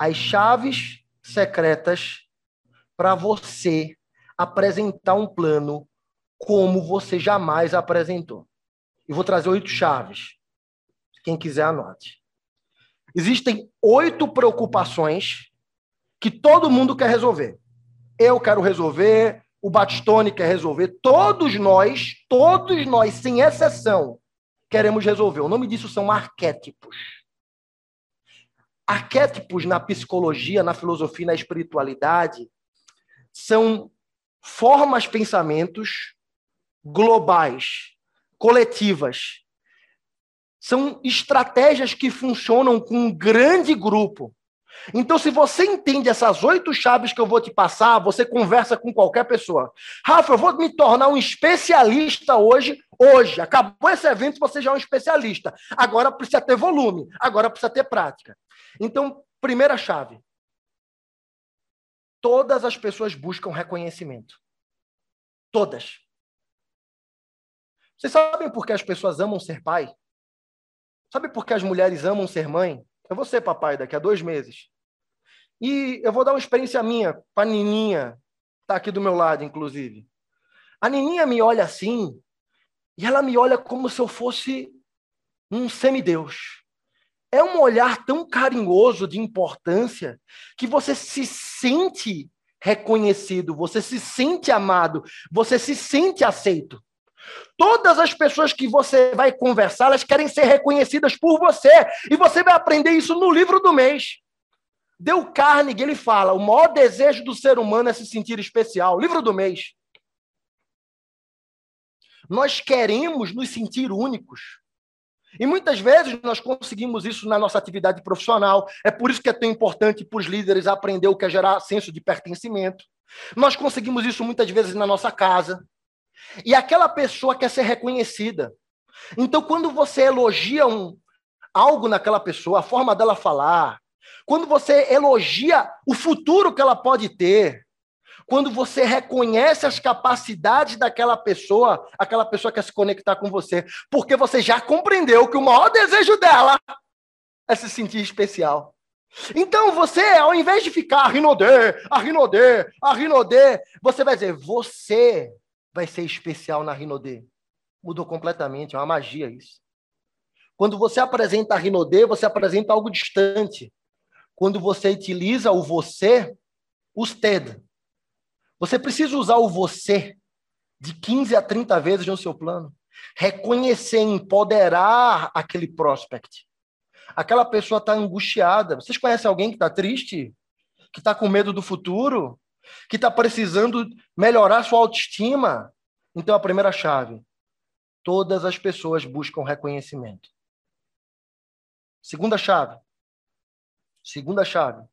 as chaves secretas para você apresentar um plano como você jamais apresentou. E vou trazer oito chaves. Quem quiser, anote. Existem oito preocupações que todo mundo quer resolver. Eu quero resolver, o Batistone quer resolver, todos nós, todos nós, sem exceção, queremos resolver. O nome disso são arquétipos. Arquétipos na psicologia, na filosofia, na espiritualidade, são formas, pensamentos globais, coletivas. São estratégias que funcionam com um grande grupo. Então, se você entende essas oito chaves que eu vou te passar, você conversa com qualquer pessoa. Rafa, eu vou me tornar um especialista hoje. Hoje, acabou esse evento, você já é um especialista. Agora precisa ter volume, agora precisa ter prática. Então, primeira chave: todas as pessoas buscam reconhecimento. Todas. Vocês sabem por que as pessoas amam ser pai? Sabe por que as mulheres amam ser mãe? Eu vou ser papai daqui a dois meses. E eu vou dar uma experiência minha para a Nininha, está aqui do meu lado, inclusive. A Nininha me olha assim, e ela me olha como se eu fosse um semideus. É um olhar tão carinhoso de importância que você se sente reconhecido, você se sente amado, você se sente aceito. Todas as pessoas que você vai conversar, elas querem ser reconhecidas por você. E você vai aprender isso no livro do mês. Deu Carnegie, ele fala: o maior desejo do ser humano é se sentir especial. Livro do mês. Nós queremos nos sentir únicos. E muitas vezes nós conseguimos isso na nossa atividade profissional. É por isso que é tão importante para os líderes aprender o que é gerar senso de pertencimento. Nós conseguimos isso muitas vezes na nossa casa. E aquela pessoa quer ser reconhecida. Então, quando você elogia um, algo naquela pessoa, a forma dela falar, quando você elogia o futuro que ela pode ter, quando você reconhece as capacidades daquela pessoa, aquela pessoa quer se conectar com você, porque você já compreendeu que o maior desejo dela é se sentir especial. Então você, ao invés de ficar a rinodê, a rinodê, a rinodê, você vai dizer, você vai ser especial na Rinodê. Mudou completamente, é uma magia isso. Quando você apresenta a Rinodê, você apresenta algo distante. Quando você utiliza o você, usted. Você precisa usar o você de 15 a 30 vezes no seu plano. Reconhecer, empoderar aquele prospect. Aquela pessoa está angustiada. Vocês conhecem alguém que está triste? Que está com medo do futuro? que está precisando melhorar sua autoestima. Então, a primeira chave: todas as pessoas buscam reconhecimento. Segunda chave. Segunda chave.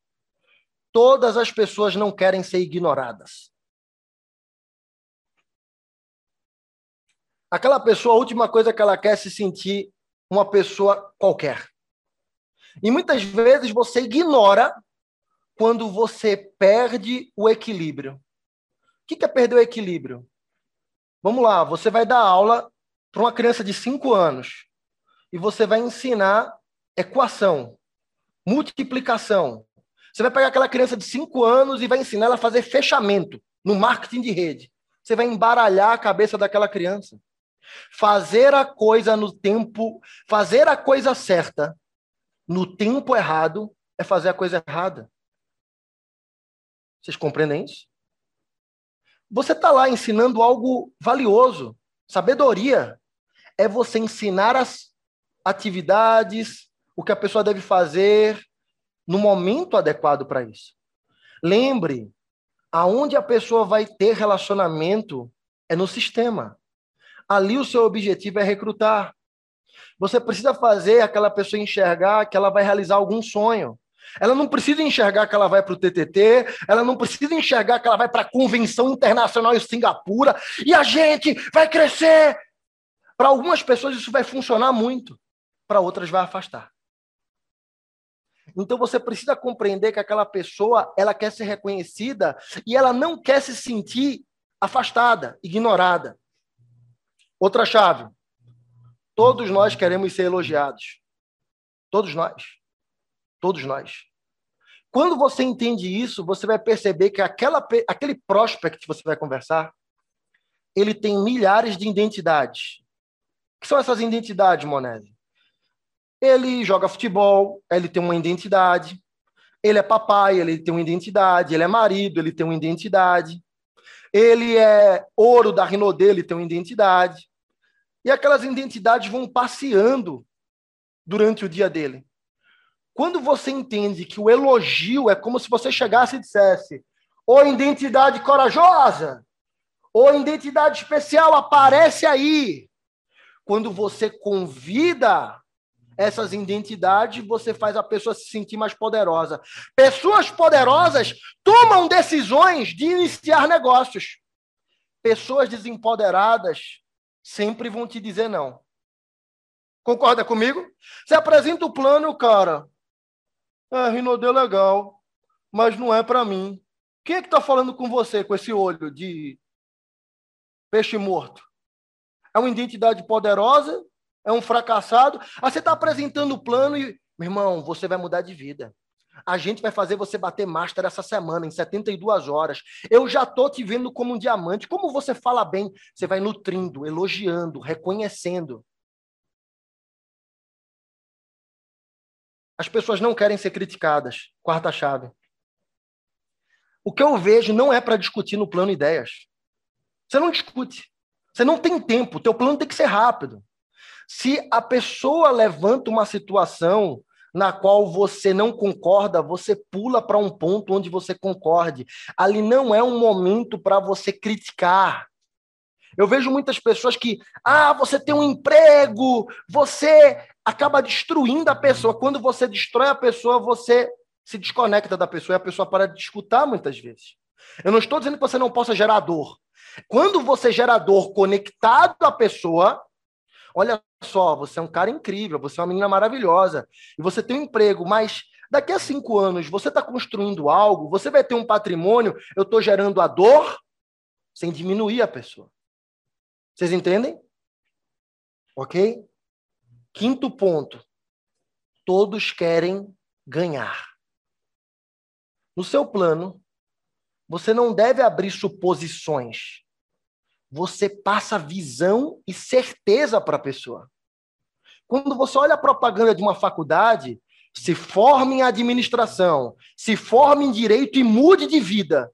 Todas as pessoas não querem ser ignoradas. Aquela pessoa, a última coisa que ela quer é se sentir uma pessoa qualquer. E muitas vezes você ignora quando você perde o equilíbrio. O que é perder o equilíbrio? Vamos lá, você vai dar aula para uma criança de 5 anos e você vai ensinar equação, multiplicação. Você vai pegar aquela criança de 5 anos e vai ensinar ela a fazer fechamento no marketing de rede. Você vai embaralhar a cabeça daquela criança. Fazer a coisa no tempo, fazer a coisa certa no tempo errado é fazer a coisa errada. Vocês compreendem isso? Você está lá ensinando algo valioso. Sabedoria é você ensinar as atividades, o que a pessoa deve fazer no momento adequado para isso. Lembre, aonde a pessoa vai ter relacionamento é no sistema. Ali o seu objetivo é recrutar. Você precisa fazer aquela pessoa enxergar que ela vai realizar algum sonho. Ela não precisa enxergar que ela vai para o TTT, ela não precisa enxergar que ela vai para a Convenção Internacional em Singapura e a gente vai crescer. Para algumas pessoas isso vai funcionar muito, para outras vai afastar. Então você precisa compreender que aquela pessoa, ela quer ser reconhecida e ela não quer se sentir afastada, ignorada. Outra chave. Todos nós queremos ser elogiados. Todos nós. Todos nós. Quando você entende isso, você vai perceber que aquela, aquele prospect que você vai conversar, ele tem milhares de identidades. O que são essas identidades, Monese? Ele joga futebol, ele tem uma identidade. Ele é papai, ele tem uma identidade. Ele é marido, ele tem uma identidade. Ele é ouro da Rinodê, ele tem uma identidade. E aquelas identidades vão passeando durante o dia dele. Quando você entende que o elogio é como se você chegasse e dissesse: Ô identidade corajosa, ô identidade especial, aparece aí. Quando você convida essas identidades, você faz a pessoa se sentir mais poderosa. Pessoas poderosas tomam decisões de iniciar negócios. Pessoas desempoderadas sempre vão te dizer não. Concorda comigo? Você apresenta o plano, cara. É, Rinodê legal, mas não é para mim. Quem é que está falando com você com esse olho de peixe morto? É uma identidade poderosa? É um fracassado? Ah, você está apresentando o plano e, meu irmão, você vai mudar de vida. A gente vai fazer você bater master essa semana, em 72 horas. Eu já tô te vendo como um diamante. Como você fala bem, você vai nutrindo, elogiando, reconhecendo. As pessoas não querem ser criticadas. Quarta chave. O que eu vejo não é para discutir no plano ideias. Você não discute. Você não tem tempo. Teu plano tem que ser rápido. Se a pessoa levanta uma situação na qual você não concorda, você pula para um ponto onde você concorde. Ali não é um momento para você criticar. Eu vejo muitas pessoas que, ah, você tem um emprego, você acaba destruindo a pessoa. Quando você destrói a pessoa, você se desconecta da pessoa e a pessoa para de escutar muitas vezes. Eu não estou dizendo que você não possa gerar dor. Quando você gera dor conectado à pessoa, olha só, você é um cara incrível, você é uma menina maravilhosa, e você tem um emprego, mas daqui a cinco anos você está construindo algo, você vai ter um patrimônio, eu estou gerando a dor sem diminuir a pessoa. Vocês entendem? Ok? Quinto ponto. Todos querem ganhar. No seu plano, você não deve abrir suposições. Você passa visão e certeza para a pessoa. Quando você olha a propaganda de uma faculdade, se forme em administração, se forme em direito e mude de vida.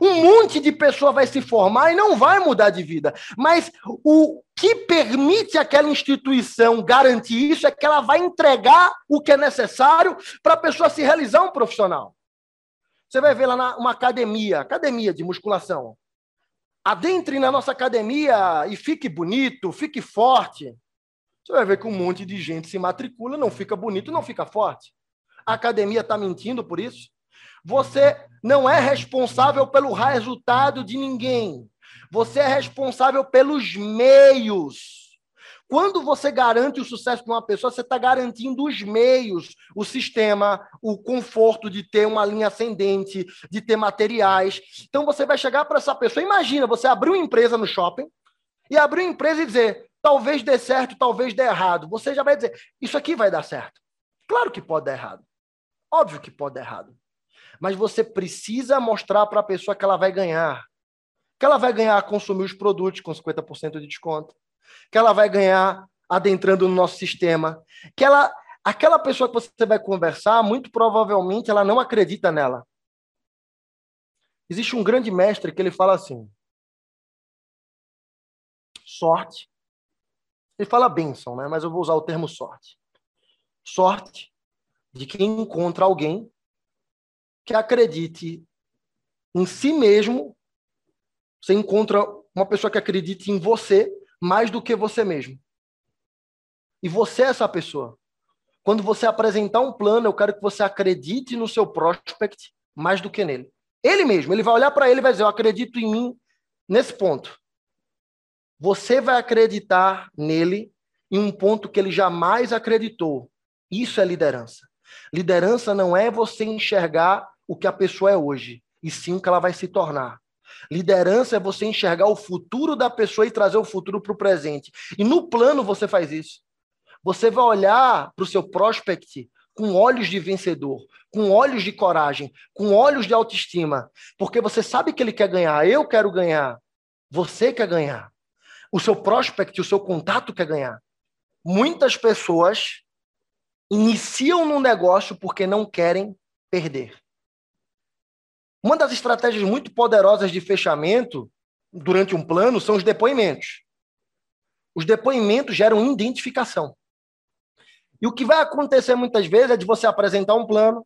Um monte de pessoa vai se formar e não vai mudar de vida. Mas o que permite aquela instituição garantir isso é que ela vai entregar o que é necessário para a pessoa se realizar um profissional. Você vai ver lá na uma academia, academia de musculação. Adentre na nossa academia e fique bonito, fique forte. Você vai ver que um monte de gente se matricula, não fica bonito, não fica forte. A academia está mentindo por isso? Você não é responsável pelo resultado de ninguém. Você é responsável pelos meios. Quando você garante o sucesso de uma pessoa, você está garantindo os meios, o sistema, o conforto de ter uma linha ascendente, de ter materiais. Então você vai chegar para essa pessoa. Imagina, você abrir uma empresa no shopping e abrir uma empresa e dizer: talvez dê certo, talvez dê errado. Você já vai dizer: isso aqui vai dar certo. Claro que pode dar errado. Óbvio que pode dar errado mas você precisa mostrar para a pessoa que ela vai ganhar. Que ela vai ganhar a consumir os produtos com 50% de desconto. Que ela vai ganhar adentrando no nosso sistema. Que ela, aquela pessoa que você vai conversar, muito provavelmente ela não acredita nela. Existe um grande mestre que ele fala assim: sorte. Ele fala bênção, né? mas eu vou usar o termo sorte. Sorte de quem encontra alguém que acredite em si mesmo. Você encontra uma pessoa que acredite em você mais do que você mesmo. E você é essa pessoa. Quando você apresentar um plano, eu quero que você acredite no seu prospect mais do que nele. Ele mesmo, ele vai olhar para ele e vai dizer: Eu acredito em mim nesse ponto. Você vai acreditar nele em um ponto que ele jamais acreditou. Isso é liderança. Liderança não é você enxergar o que a pessoa é hoje, e sim o que ela vai se tornar. Liderança é você enxergar o futuro da pessoa e trazer o futuro para o presente. E no plano você faz isso. Você vai olhar para o seu prospect com olhos de vencedor, com olhos de coragem, com olhos de autoestima, porque você sabe que ele quer ganhar, eu quero ganhar, você quer ganhar, o seu prospect, o seu contato quer ganhar. Muitas pessoas iniciam no negócio porque não querem perder. Uma das estratégias muito poderosas de fechamento durante um plano são os depoimentos. Os depoimentos geram identificação. E o que vai acontecer muitas vezes é de você apresentar um plano,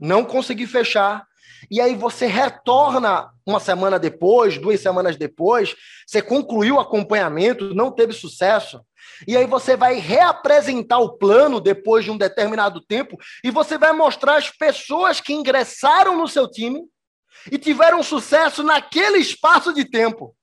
não conseguir fechar, e aí você retorna uma semana depois, duas semanas depois, você concluiu o acompanhamento, não teve sucesso, e aí você vai reapresentar o plano depois de um determinado tempo, e você vai mostrar as pessoas que ingressaram no seu time e tiveram sucesso naquele espaço de tempo.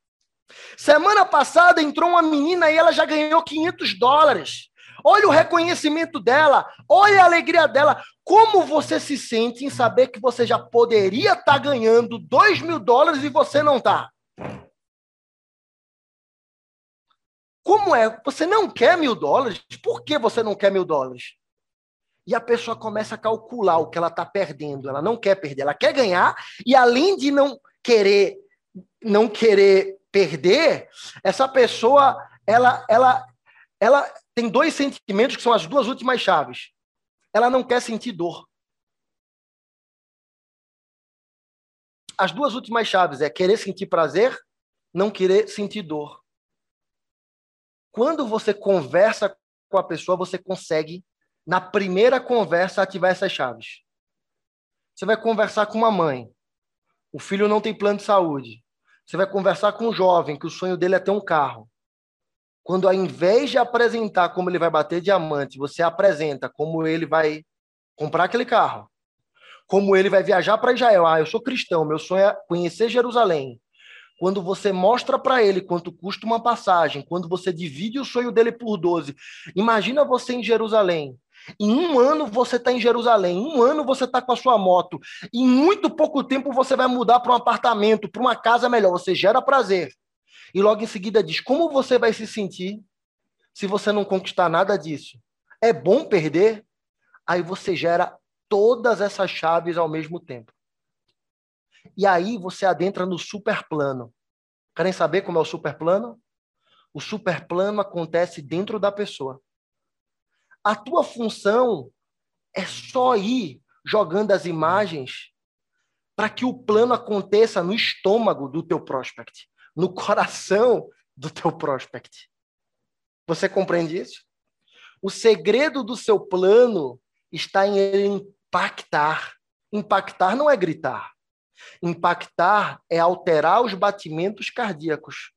Semana passada entrou uma menina e ela já ganhou 500 dólares. Olha o reconhecimento dela, olha a alegria dela. Como você se sente em saber que você já poderia estar tá ganhando 2 mil dólares e você não está? Como é? Você não quer mil dólares? Por que você não quer mil dólares? E a pessoa começa a calcular o que ela está perdendo. Ela não quer perder, ela quer ganhar. E além de não querer, não querer perder, essa pessoa, ela, ela, ela tem dois sentimentos que são as duas últimas chaves. Ela não quer sentir dor. As duas últimas chaves é querer sentir prazer, não querer sentir dor. Quando você conversa com a pessoa, você consegue, na primeira conversa, ativar essas chaves. Você vai conversar com uma mãe. O filho não tem plano de saúde. Você vai conversar com um jovem que o sonho dele é ter um carro. Quando ao invés de apresentar como ele vai bater diamante, você apresenta como ele vai comprar aquele carro, como ele vai viajar para Israel. Ah, eu sou cristão, meu sonho é conhecer Jerusalém. Quando você mostra para ele quanto custa uma passagem, quando você divide o sonho dele por 12, imagina você em Jerusalém. Em um ano você está em Jerusalém, em um ano você está com a sua moto. Em muito pouco tempo você vai mudar para um apartamento, para uma casa melhor. Você gera prazer. E logo em seguida diz: como você vai se sentir se você não conquistar nada disso? É bom perder? Aí você gera todas essas chaves ao mesmo tempo. E aí você adentra no superplano. Querem saber como é o superplano? O superplano acontece dentro da pessoa. A tua função é só ir jogando as imagens para que o plano aconteça no estômago do teu prospect, no coração do teu prospect. Você compreende isso? O segredo do seu plano está em ele impactar. Impactar não é gritar. Impactar é alterar os batimentos cardíacos.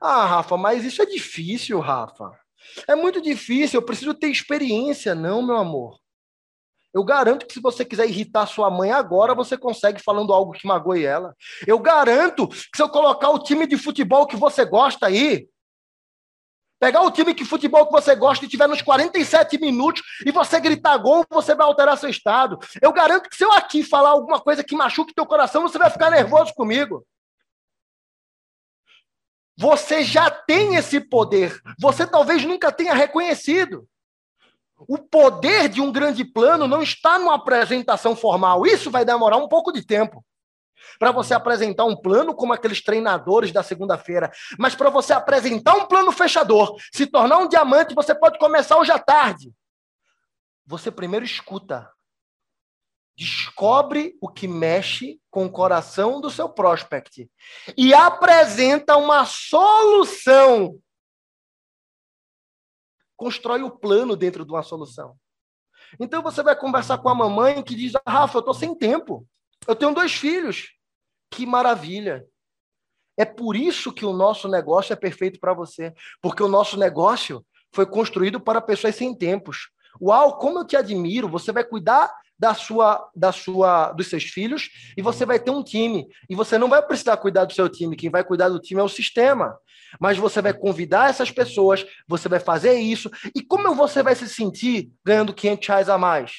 Ah, Rafa, mas isso é difícil, Rafa. É muito difícil, eu preciso ter experiência. Não, meu amor. Eu garanto que se você quiser irritar sua mãe agora, você consegue falando algo que magoe ela. Eu garanto que se eu colocar o time de futebol que você gosta aí, pegar o time de futebol que você gosta e tiver nos 47 minutos e você gritar gol, você vai alterar seu estado. Eu garanto que se eu aqui falar alguma coisa que machuque teu coração, você vai ficar nervoso comigo. Você já tem esse poder. Você talvez nunca tenha reconhecido. O poder de um grande plano não está numa apresentação formal. Isso vai demorar um pouco de tempo. Para você apresentar um plano como aqueles treinadores da segunda-feira. Mas para você apresentar um plano fechador, se tornar um diamante, você pode começar hoje à tarde. Você primeiro escuta. Descobre o que mexe com o coração do seu prospect e apresenta uma solução. Constrói o plano dentro de uma solução. Então você vai conversar com a mamãe que diz: Rafa, eu estou sem tempo. Eu tenho dois filhos. Que maravilha. É por isso que o nosso negócio é perfeito para você. Porque o nosso negócio foi construído para pessoas sem tempos. Uau, como eu te admiro! Você vai cuidar da sua, da sua, dos seus filhos e você vai ter um time. E você não vai precisar cuidar do seu time. Quem vai cuidar do time é o sistema. Mas você vai convidar essas pessoas, você vai fazer isso. E como você vai se sentir ganhando 500 reais a mais?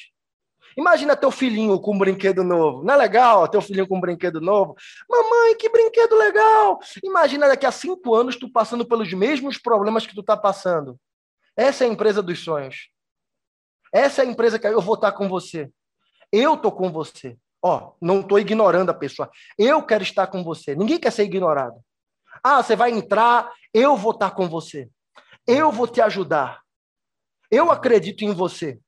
Imagina teu filhinho com um brinquedo novo. Não é legal teu filhinho com um brinquedo novo? Mamãe, que brinquedo legal! Imagina daqui a cinco anos tu passando pelos mesmos problemas que tu está passando. Essa é a empresa dos sonhos. essa é a empresa que eu vou estar com você. Eu tô com você. Ó, não estou ignorando a pessoa. Eu quero estar com você. Ninguém quer ser ignorado. Ah, você vai entrar, eu vou estar com você. Eu vou te ajudar. Eu acredito em você.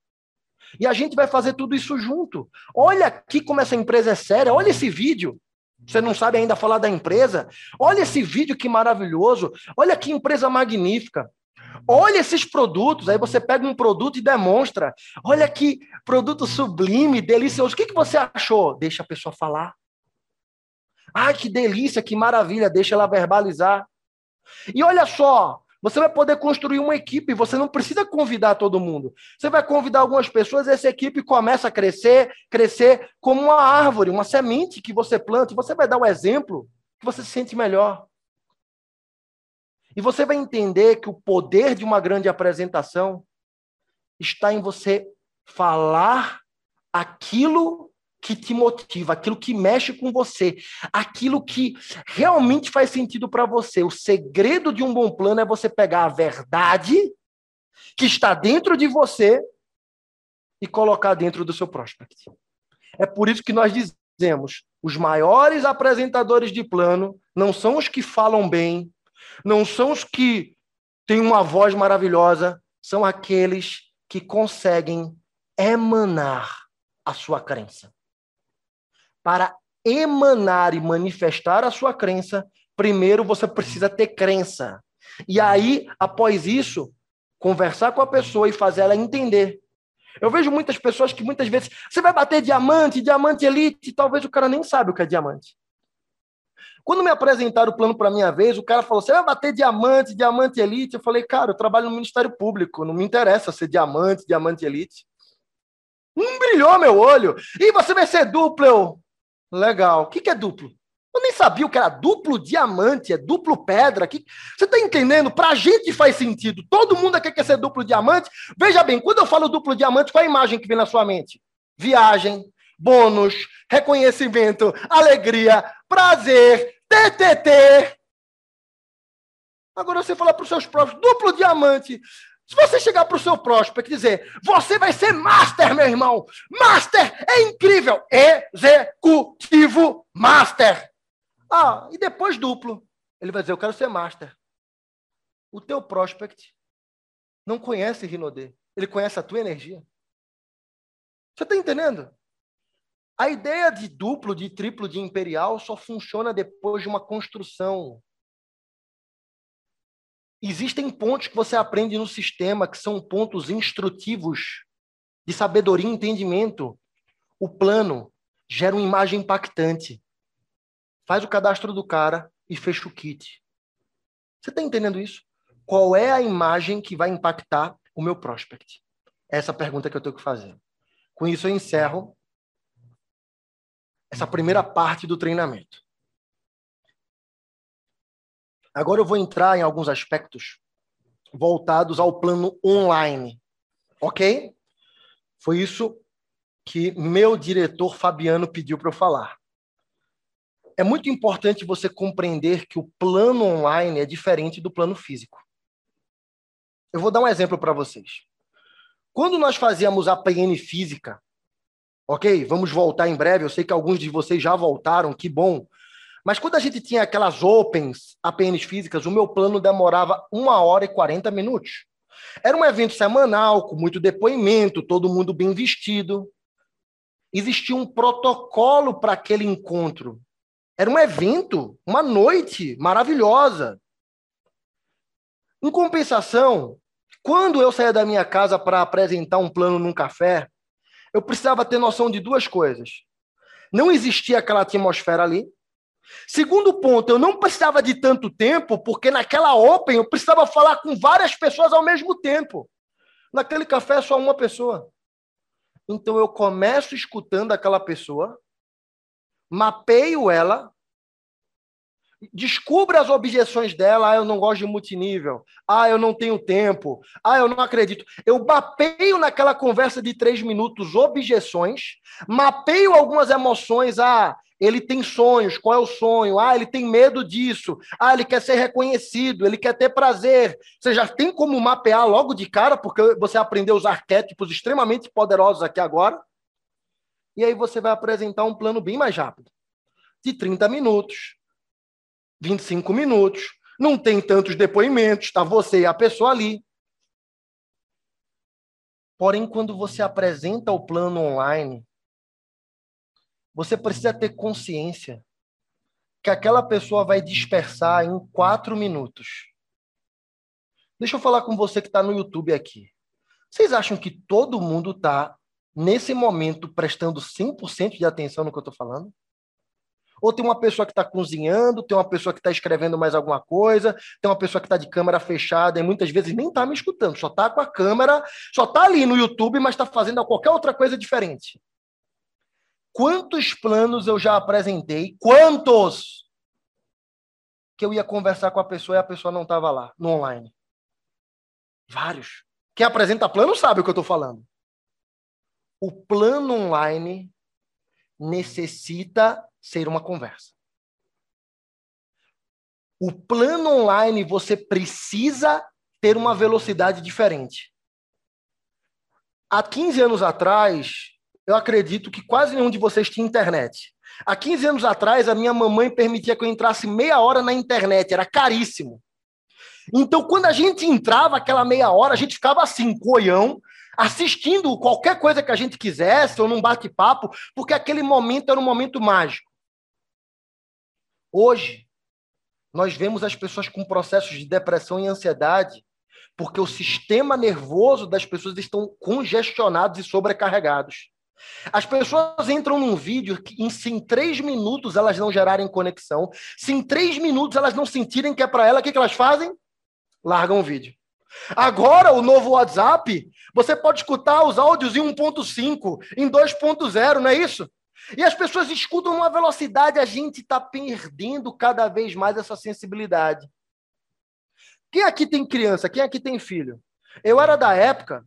E a gente vai fazer tudo isso junto. Olha aqui como essa empresa é séria. Olha esse vídeo. Você não sabe ainda falar da empresa? Olha esse vídeo que maravilhoso. Olha que empresa magnífica. Olha esses produtos. Aí você pega um produto e demonstra. Olha que produto sublime, delicioso. O que, que você achou? Deixa a pessoa falar. Ai, que delícia, que maravilha. Deixa ela verbalizar. E olha só, você vai poder construir uma equipe, você não precisa convidar todo mundo. Você vai convidar algumas pessoas, essa equipe começa a crescer, crescer como uma árvore, uma semente que você planta, e você vai dar um exemplo que você se sente melhor. E você vai entender que o poder de uma grande apresentação está em você falar aquilo que te motiva, aquilo que mexe com você, aquilo que realmente faz sentido para você. O segredo de um bom plano é você pegar a verdade que está dentro de você e colocar dentro do seu prospect. É por isso que nós dizemos: os maiores apresentadores de plano não são os que falam bem, não são os que têm uma voz maravilhosa, são aqueles que conseguem emanar a sua crença para emanar e manifestar a sua crença, primeiro você precisa ter crença. E aí, após isso, conversar com a pessoa e fazer ela entender. Eu vejo muitas pessoas que muitas vezes você vai bater diamante, diamante elite, talvez o cara nem sabe o que é diamante. Quando me apresentaram o plano para minha vez, o cara falou: "Você vai bater diamante, diamante elite?" Eu falei: "Cara, eu trabalho no Ministério Público, não me interessa ser diamante, diamante elite." Não brilhou meu olho. E você vai ser duplo, eu. Legal. O que é duplo? Eu nem sabia o que era duplo diamante, é duplo pedra. Que... Você está entendendo? Para a gente faz sentido. Todo mundo aqui quer ser duplo diamante. Veja bem, quando eu falo duplo diamante, qual é a imagem que vem na sua mente? Viagem, bônus, reconhecimento, alegria, prazer, TTT. Agora você fala para os seus próprios, duplo diamante. Se você chegar para o seu prospect e dizer, você vai ser master, meu irmão. Master é incrível. Executivo master. Ah, e depois duplo. Ele vai dizer, eu quero ser master. O teu prospect não conhece Rinodê. Ele conhece a tua energia. Você está entendendo? A ideia de duplo, de triplo, de imperial só funciona depois de uma construção Existem pontos que você aprende no sistema que são pontos instrutivos de sabedoria e entendimento. O plano gera uma imagem impactante. Faz o cadastro do cara e fecha o kit. Você está entendendo isso? Qual é a imagem que vai impactar o meu prospect? Essa é pergunta que eu tenho que fazer. Com isso, eu encerro essa primeira parte do treinamento. Agora eu vou entrar em alguns aspectos voltados ao plano online, ok? Foi isso que meu diretor Fabiano pediu para eu falar. É muito importante você compreender que o plano online é diferente do plano físico. Eu vou dar um exemplo para vocês. Quando nós fazíamos a PN física, ok? Vamos voltar em breve. Eu sei que alguns de vocês já voltaram, que bom. Mas quando a gente tinha aquelas opens, APNs físicas, o meu plano demorava uma hora e 40 minutos. Era um evento semanal, com muito depoimento, todo mundo bem vestido. Existia um protocolo para aquele encontro. Era um evento, uma noite maravilhosa. Em compensação, quando eu saía da minha casa para apresentar um plano num café, eu precisava ter noção de duas coisas. Não existia aquela atmosfera ali, Segundo ponto, eu não precisava de tanto tempo, porque naquela Open eu precisava falar com várias pessoas ao mesmo tempo. Naquele café, só uma pessoa. Então eu começo escutando aquela pessoa, mapeio ela, descubra as objeções dela. Ah, eu não gosto de multinível. Ah, eu não tenho tempo. Ah, eu não acredito. Eu mapeio naquela conversa de três minutos objeções, mapeio algumas emoções. Ah, Ele tem sonhos. Qual é o sonho? Ah, ele tem medo disso. Ah, ele quer ser reconhecido. Ele quer ter prazer. Você já tem como mapear logo de cara, porque você aprendeu os arquétipos extremamente poderosos aqui agora. E aí você vai apresentar um plano bem mais rápido de 30 minutos, 25 minutos. Não tem tantos depoimentos, está você e a pessoa ali. Porém, quando você apresenta o plano online, você precisa ter consciência que aquela pessoa vai dispersar em quatro minutos. Deixa eu falar com você que está no YouTube aqui. Vocês acham que todo mundo está, nesse momento, prestando 100% de atenção no que eu estou falando? Ou tem uma pessoa que está cozinhando, tem uma pessoa que está escrevendo mais alguma coisa, tem uma pessoa que está de câmera fechada e muitas vezes nem está me escutando, só está com a câmera, só está ali no YouTube, mas está fazendo qualquer outra coisa diferente. Quantos planos eu já apresentei? Quantos? Que eu ia conversar com a pessoa e a pessoa não estava lá, no online. Vários. Quem apresenta plano sabe o que eu estou falando. O plano online necessita ser uma conversa. O plano online você precisa ter uma velocidade diferente. Há 15 anos atrás, eu acredito que quase nenhum de vocês tinha internet. Há 15 anos atrás, a minha mamãe permitia que eu entrasse meia hora na internet, era caríssimo. Então, quando a gente entrava aquela meia hora, a gente ficava assim, coião, assistindo qualquer coisa que a gente quisesse, ou num bate-papo, porque aquele momento era um momento mágico. Hoje, nós vemos as pessoas com processos de depressão e ansiedade porque o sistema nervoso das pessoas estão congestionados e sobrecarregados. As pessoas entram num vídeo que em, se em três minutos elas não gerarem conexão, se em três minutos elas não sentirem que é para ela, o que, que elas fazem? Largam o vídeo. Agora, o novo WhatsApp, você pode escutar os áudios em 1.5, em 2.0, não é isso? E as pessoas escutam numa velocidade, a gente está perdendo cada vez mais essa sensibilidade. Quem aqui tem criança? Quem aqui tem filho? Eu era da época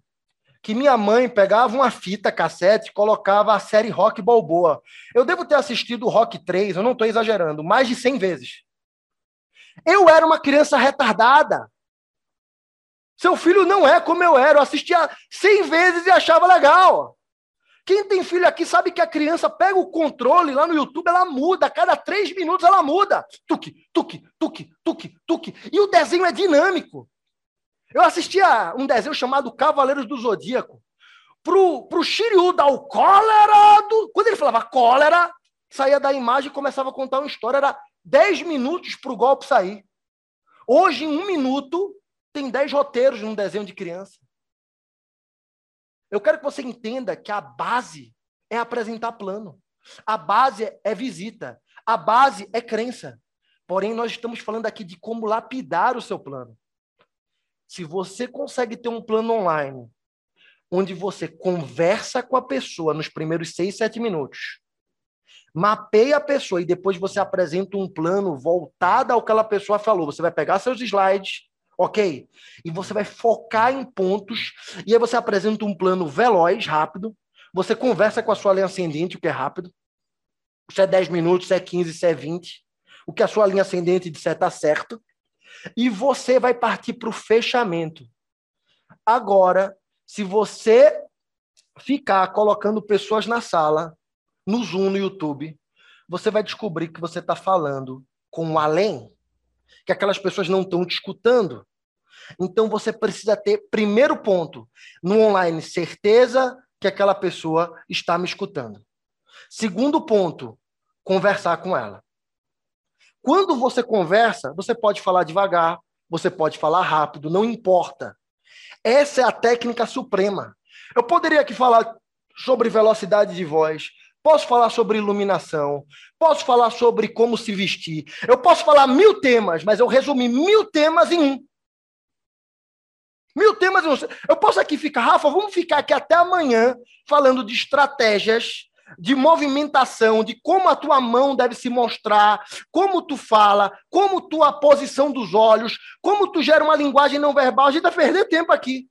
que minha mãe pegava uma fita cassete e colocava a série Rock Balboa. Eu devo ter assistido Rock 3, eu não estou exagerando, mais de 100 vezes. Eu era uma criança retardada. Seu filho não é como eu era. Eu assistia 100 vezes e achava legal. Quem tem filho aqui sabe que a criança pega o controle lá no YouTube, ela muda, a cada três minutos ela muda. Tuque, tuque, tuque, tuque, tuque. E o desenho é dinâmico. Eu assistia um desenho chamado Cavaleiros do Zodíaco. Pro, pro Shiryu dar o cólera do... Quando ele falava cólera, saía da imagem e começava a contar uma história. Era dez minutos para o golpe sair. Hoje, em um minuto, tem dez roteiros num desenho de criança. Eu quero que você entenda que a base é apresentar plano. A base é visita. A base é crença. Porém, nós estamos falando aqui de como lapidar o seu plano. Se você consegue ter um plano online, onde você conversa com a pessoa nos primeiros seis, sete minutos, mapeia a pessoa e depois você apresenta um plano voltado ao que aquela pessoa falou. Você vai pegar seus slides, ok? E você vai focar em pontos, e aí você apresenta um plano veloz, rápido, você conversa com a sua linha ascendente, o que é rápido, se é 10 minutos, se é 15, se é 20, o que a sua linha ascendente disser está certo, e você vai partir para o fechamento. Agora, se você ficar colocando pessoas na sala, no Zoom, no YouTube, você vai descobrir que você está falando com o além, que aquelas pessoas não estão te escutando. Então você precisa ter, primeiro ponto, no online, certeza que aquela pessoa está me escutando. Segundo ponto, conversar com ela. Quando você conversa, você pode falar devagar, você pode falar rápido, não importa. Essa é a técnica suprema. Eu poderia aqui falar sobre velocidade de voz, posso falar sobre iluminação, posso falar sobre como se vestir, eu posso falar mil temas, mas eu resumi mil temas em um. Mil temas. Eu posso aqui ficar, Rafa, vamos ficar aqui até amanhã falando de estratégias, de movimentação, de como a tua mão deve se mostrar, como tu fala, como tua posição dos olhos, como tu gera uma linguagem não verbal. A gente vai perder tempo aqui.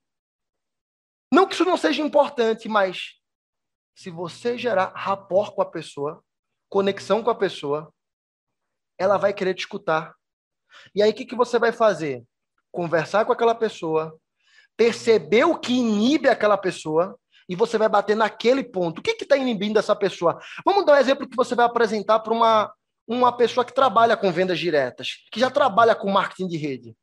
Não que isso não seja importante, mas se você gerar rapport com a pessoa, conexão com a pessoa, ela vai querer te escutar. E aí, o que, que você vai fazer? Conversar com aquela pessoa, perceber o que inibe aquela pessoa, e você vai bater naquele ponto. O que está inibindo essa pessoa? Vamos dar um exemplo que você vai apresentar para uma, uma pessoa que trabalha com vendas diretas, que já trabalha com marketing de rede.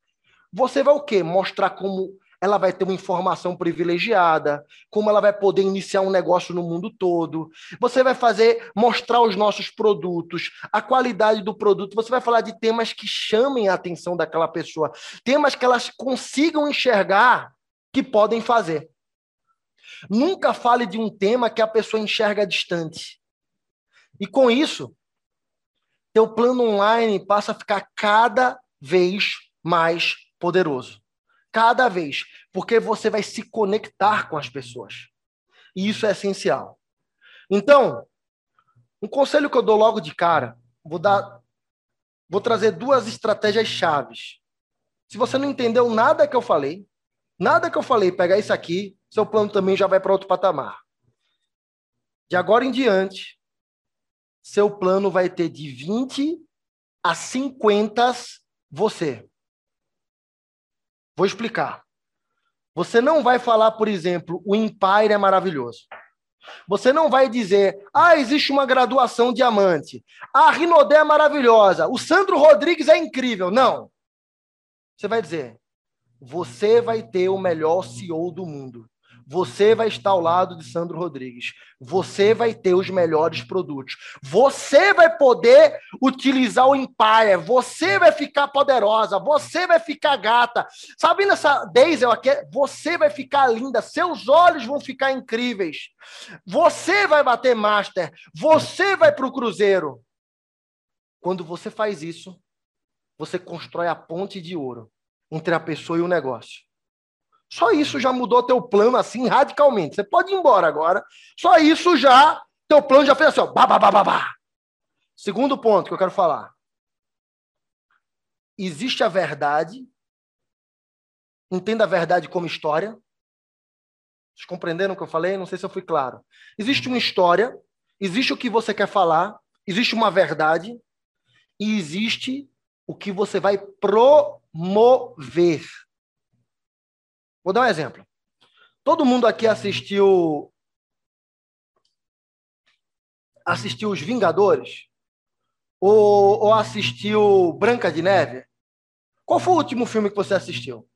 Você vai o quê? Mostrar como ela vai ter uma informação privilegiada, como ela vai poder iniciar um negócio no mundo todo. Você vai fazer, mostrar os nossos produtos, a qualidade do produto. Você vai falar de temas que chamem a atenção daquela pessoa, temas que elas consigam enxergar que podem fazer. Nunca fale de um tema que a pessoa enxerga distante. E com isso, teu plano online passa a ficar cada vez mais poderoso. Cada vez. Porque você vai se conectar com as pessoas. E isso é essencial. Então, um conselho que eu dou logo de cara, vou dar vou trazer duas estratégias chaves. Se você não entendeu nada que eu falei, nada que eu falei, pegar isso aqui, seu plano também já vai para outro patamar. De agora em diante, seu plano vai ter de 20 a 50 você. Vou explicar. Você não vai falar, por exemplo, o Empire é maravilhoso. Você não vai dizer, ah, existe uma graduação diamante. A Rinodé é maravilhosa. O Sandro Rodrigues é incrível. Não. Você vai dizer, você vai ter o melhor CEO do mundo. Você vai estar ao lado de Sandro Rodrigues. Você vai ter os melhores produtos. Você vai poder utilizar o Empire. Você vai ficar poderosa. Você vai ficar gata. Sabe nessa Daisy aqui? Você vai ficar linda. Seus olhos vão ficar incríveis. Você vai bater master. Você vai para o cruzeiro. Quando você faz isso, você constrói a ponte de ouro entre a pessoa e o negócio. Só isso já mudou teu plano assim radicalmente. Você pode ir embora agora. Só isso já, teu plano já fez assim, ó, bah, Segundo ponto que eu quero falar. Existe a verdade. Entenda a verdade como história. Vocês compreenderam o que eu falei? Não sei se eu fui claro. Existe uma história, existe o que você quer falar, existe uma verdade e existe o que você vai promover. Vou dar um exemplo. Todo mundo aqui assistiu assistiu Os Vingadores? Ou, ou assistiu Branca de Neve? Qual foi o último filme que você assistiu?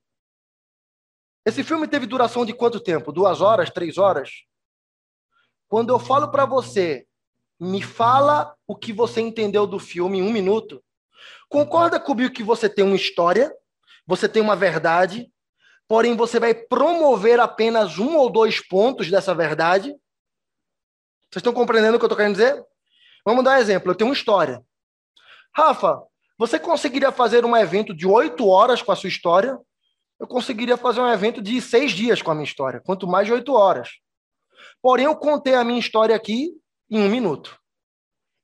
Esse filme teve duração de quanto tempo? Duas horas? Três horas? Quando eu falo para você, me fala o que você entendeu do filme em um minuto. Concorda comigo que você tem uma história, você tem uma verdade, porém você vai promover apenas um ou dois pontos dessa verdade. Vocês estão compreendendo o que eu estou querendo dizer? Vamos dar um exemplo. Eu tenho uma história. Rafa, você conseguiria fazer um evento de oito horas com a sua história? Eu conseguiria fazer um evento de seis dias com a minha história, quanto mais de oito horas. Porém, eu contei a minha história aqui em um minuto.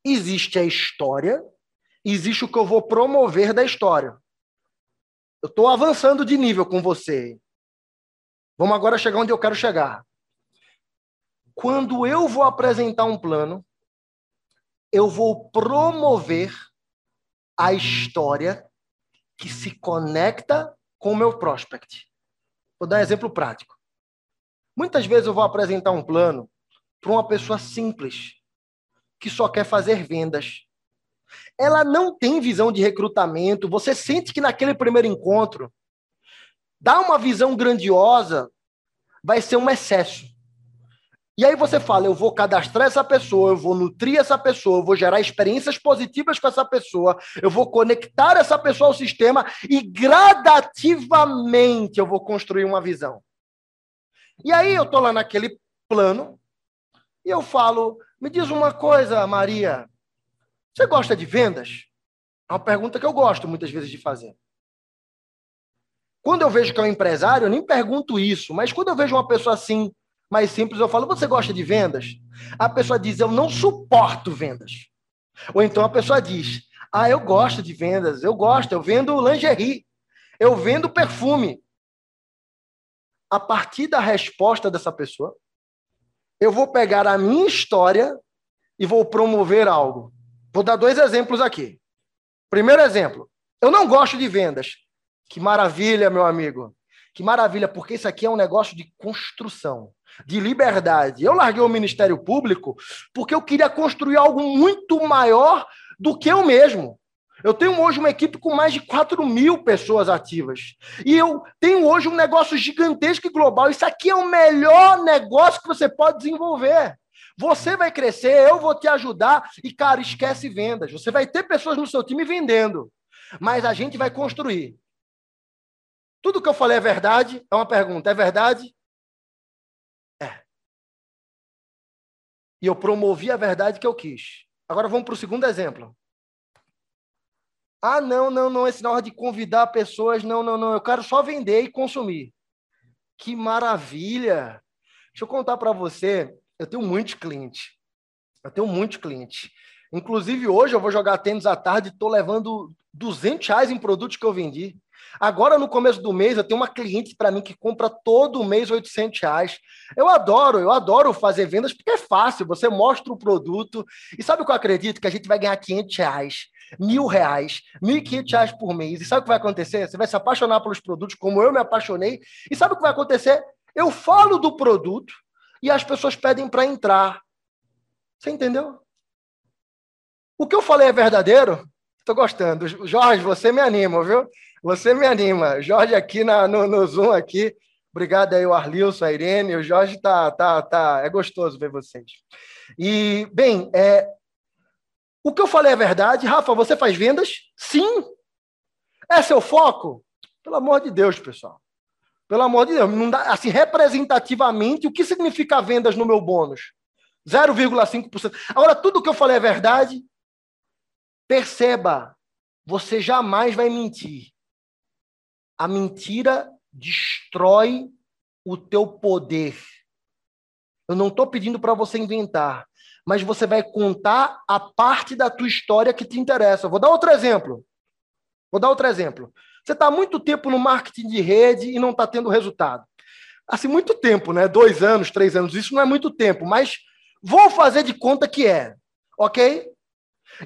Existe a história, existe o que eu vou promover da história. Eu estou avançando de nível com você. Vamos agora chegar onde eu quero chegar. Quando eu vou apresentar um plano, eu vou promover a história que se conecta com o meu prospect. Vou dar um exemplo prático. Muitas vezes eu vou apresentar um plano para uma pessoa simples, que só quer fazer vendas ela não tem visão de recrutamento. Você sente que naquele primeiro encontro, dá uma visão grandiosa, vai ser um excesso. E aí você fala, eu vou cadastrar essa pessoa, eu vou nutrir essa pessoa, eu vou gerar experiências positivas com essa pessoa, eu vou conectar essa pessoa ao sistema e gradativamente eu vou construir uma visão. E aí eu tô lá naquele plano e eu falo, me diz uma coisa, Maria, você gosta de vendas? É uma pergunta que eu gosto muitas vezes de fazer. Quando eu vejo que é um empresário, eu nem pergunto isso, mas quando eu vejo uma pessoa assim, mais simples, eu falo: Você gosta de vendas? A pessoa diz: Eu não suporto vendas. Ou então a pessoa diz: Ah, eu gosto de vendas, eu gosto, eu vendo lingerie, eu vendo perfume. A partir da resposta dessa pessoa, eu vou pegar a minha história e vou promover algo. Vou dar dois exemplos aqui. Primeiro exemplo, eu não gosto de vendas. Que maravilha, meu amigo. Que maravilha, porque isso aqui é um negócio de construção, de liberdade. Eu larguei o Ministério Público porque eu queria construir algo muito maior do que eu mesmo. Eu tenho hoje uma equipe com mais de 4 mil pessoas ativas. E eu tenho hoje um negócio gigantesco e global. Isso aqui é o melhor negócio que você pode desenvolver. Você vai crescer, eu vou te ajudar. E, cara, esquece vendas. Você vai ter pessoas no seu time vendendo. Mas a gente vai construir. Tudo que eu falei é verdade? É uma pergunta. É verdade? É. E eu promovi a verdade que eu quis. Agora vamos para o segundo exemplo. Ah, não, não, não, esse negócio de convidar pessoas, não, não, não, eu quero só vender e consumir. Que maravilha! Deixa eu contar para você, eu tenho muitos clientes. Eu tenho muitos clientes. Inclusive, hoje eu vou jogar tênis à tarde e estou levando 200 reais em produtos que eu vendi. Agora, no começo do mês, eu tenho uma cliente para mim que compra todo mês 800 reais. Eu adoro, eu adoro fazer vendas porque é fácil. Você mostra o produto e sabe o que eu acredito? Que a gente vai ganhar 500 reais, mil reais, 1.500 reais por mês. E sabe o que vai acontecer? Você vai se apaixonar pelos produtos como eu me apaixonei. E sabe o que vai acontecer? Eu falo do produto e as pessoas pedem para entrar. Você entendeu? O que eu falei é verdadeiro? Estou gostando. Jorge, você me anima, viu? Você me anima. Jorge aqui na, no, no Zoom aqui. Obrigado aí, o Arlilson, a Irene. O Jorge tá, tá, tá. É gostoso ver vocês. E, bem, é, o que eu falei é verdade. Rafa, você faz vendas? Sim. É seu foco? Pelo amor de Deus, pessoal. Pelo amor de Deus. Não dá, assim, representativamente, o que significa vendas no meu bônus? 0,5%. Agora, tudo que eu falei é verdade? Perceba, você jamais vai mentir. A mentira destrói o teu poder. Eu não estou pedindo para você inventar, mas você vai contar a parte da tua história que te interessa. vou dar outro exemplo. Vou dar outro exemplo. Você está muito tempo no marketing de rede e não está tendo resultado. Assim, muito tempo, né? Dois anos, três anos. Isso não é muito tempo, mas vou fazer de conta que é. Ok?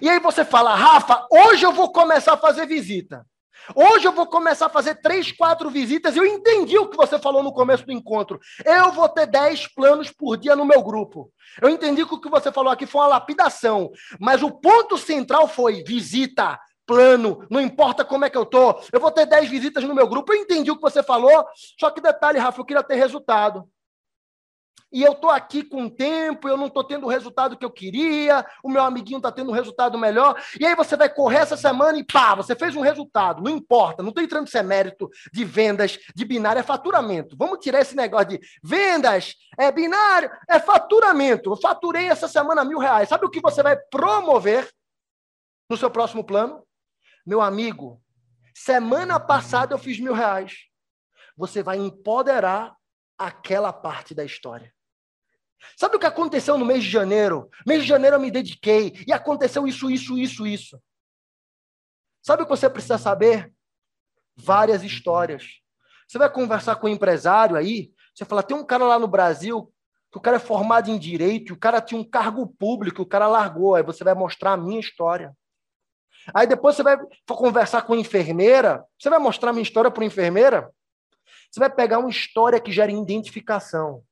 E aí você fala, Rafa, hoje eu vou começar a fazer visita. Hoje eu vou começar a fazer três, quatro visitas. Eu entendi o que você falou no começo do encontro. Eu vou ter dez planos por dia no meu grupo. Eu entendi que o que você falou aqui foi uma lapidação. Mas o ponto central foi visita, plano, não importa como é que eu tô. Eu vou ter dez visitas no meu grupo. Eu entendi o que você falou. Só que detalhe, Rafa, eu queria ter resultado e eu estou aqui com tempo, eu não estou tendo o resultado que eu queria, o meu amiguinho está tendo um resultado melhor, e aí você vai correr essa semana e pá, você fez um resultado, não importa, não estou entrando se é mérito de vendas, de binário, é faturamento. Vamos tirar esse negócio de vendas, é binário, é faturamento. Eu faturei essa semana mil reais. Sabe o que você vai promover no seu próximo plano? Meu amigo, semana passada eu fiz mil reais. Você vai empoderar aquela parte da história. Sabe o que aconteceu no mês de janeiro? Mês de janeiro eu me dediquei e aconteceu isso, isso, isso, isso. Sabe o que você precisa saber? Várias histórias. Você vai conversar com um empresário aí, você fala, tem um cara lá no Brasil que o cara é formado em direito, o cara tinha um cargo público, o cara largou, aí você vai mostrar a minha história. Aí depois você vai conversar com a enfermeira, você vai mostrar minha história para a enfermeira, você vai pegar uma história que gera identificação.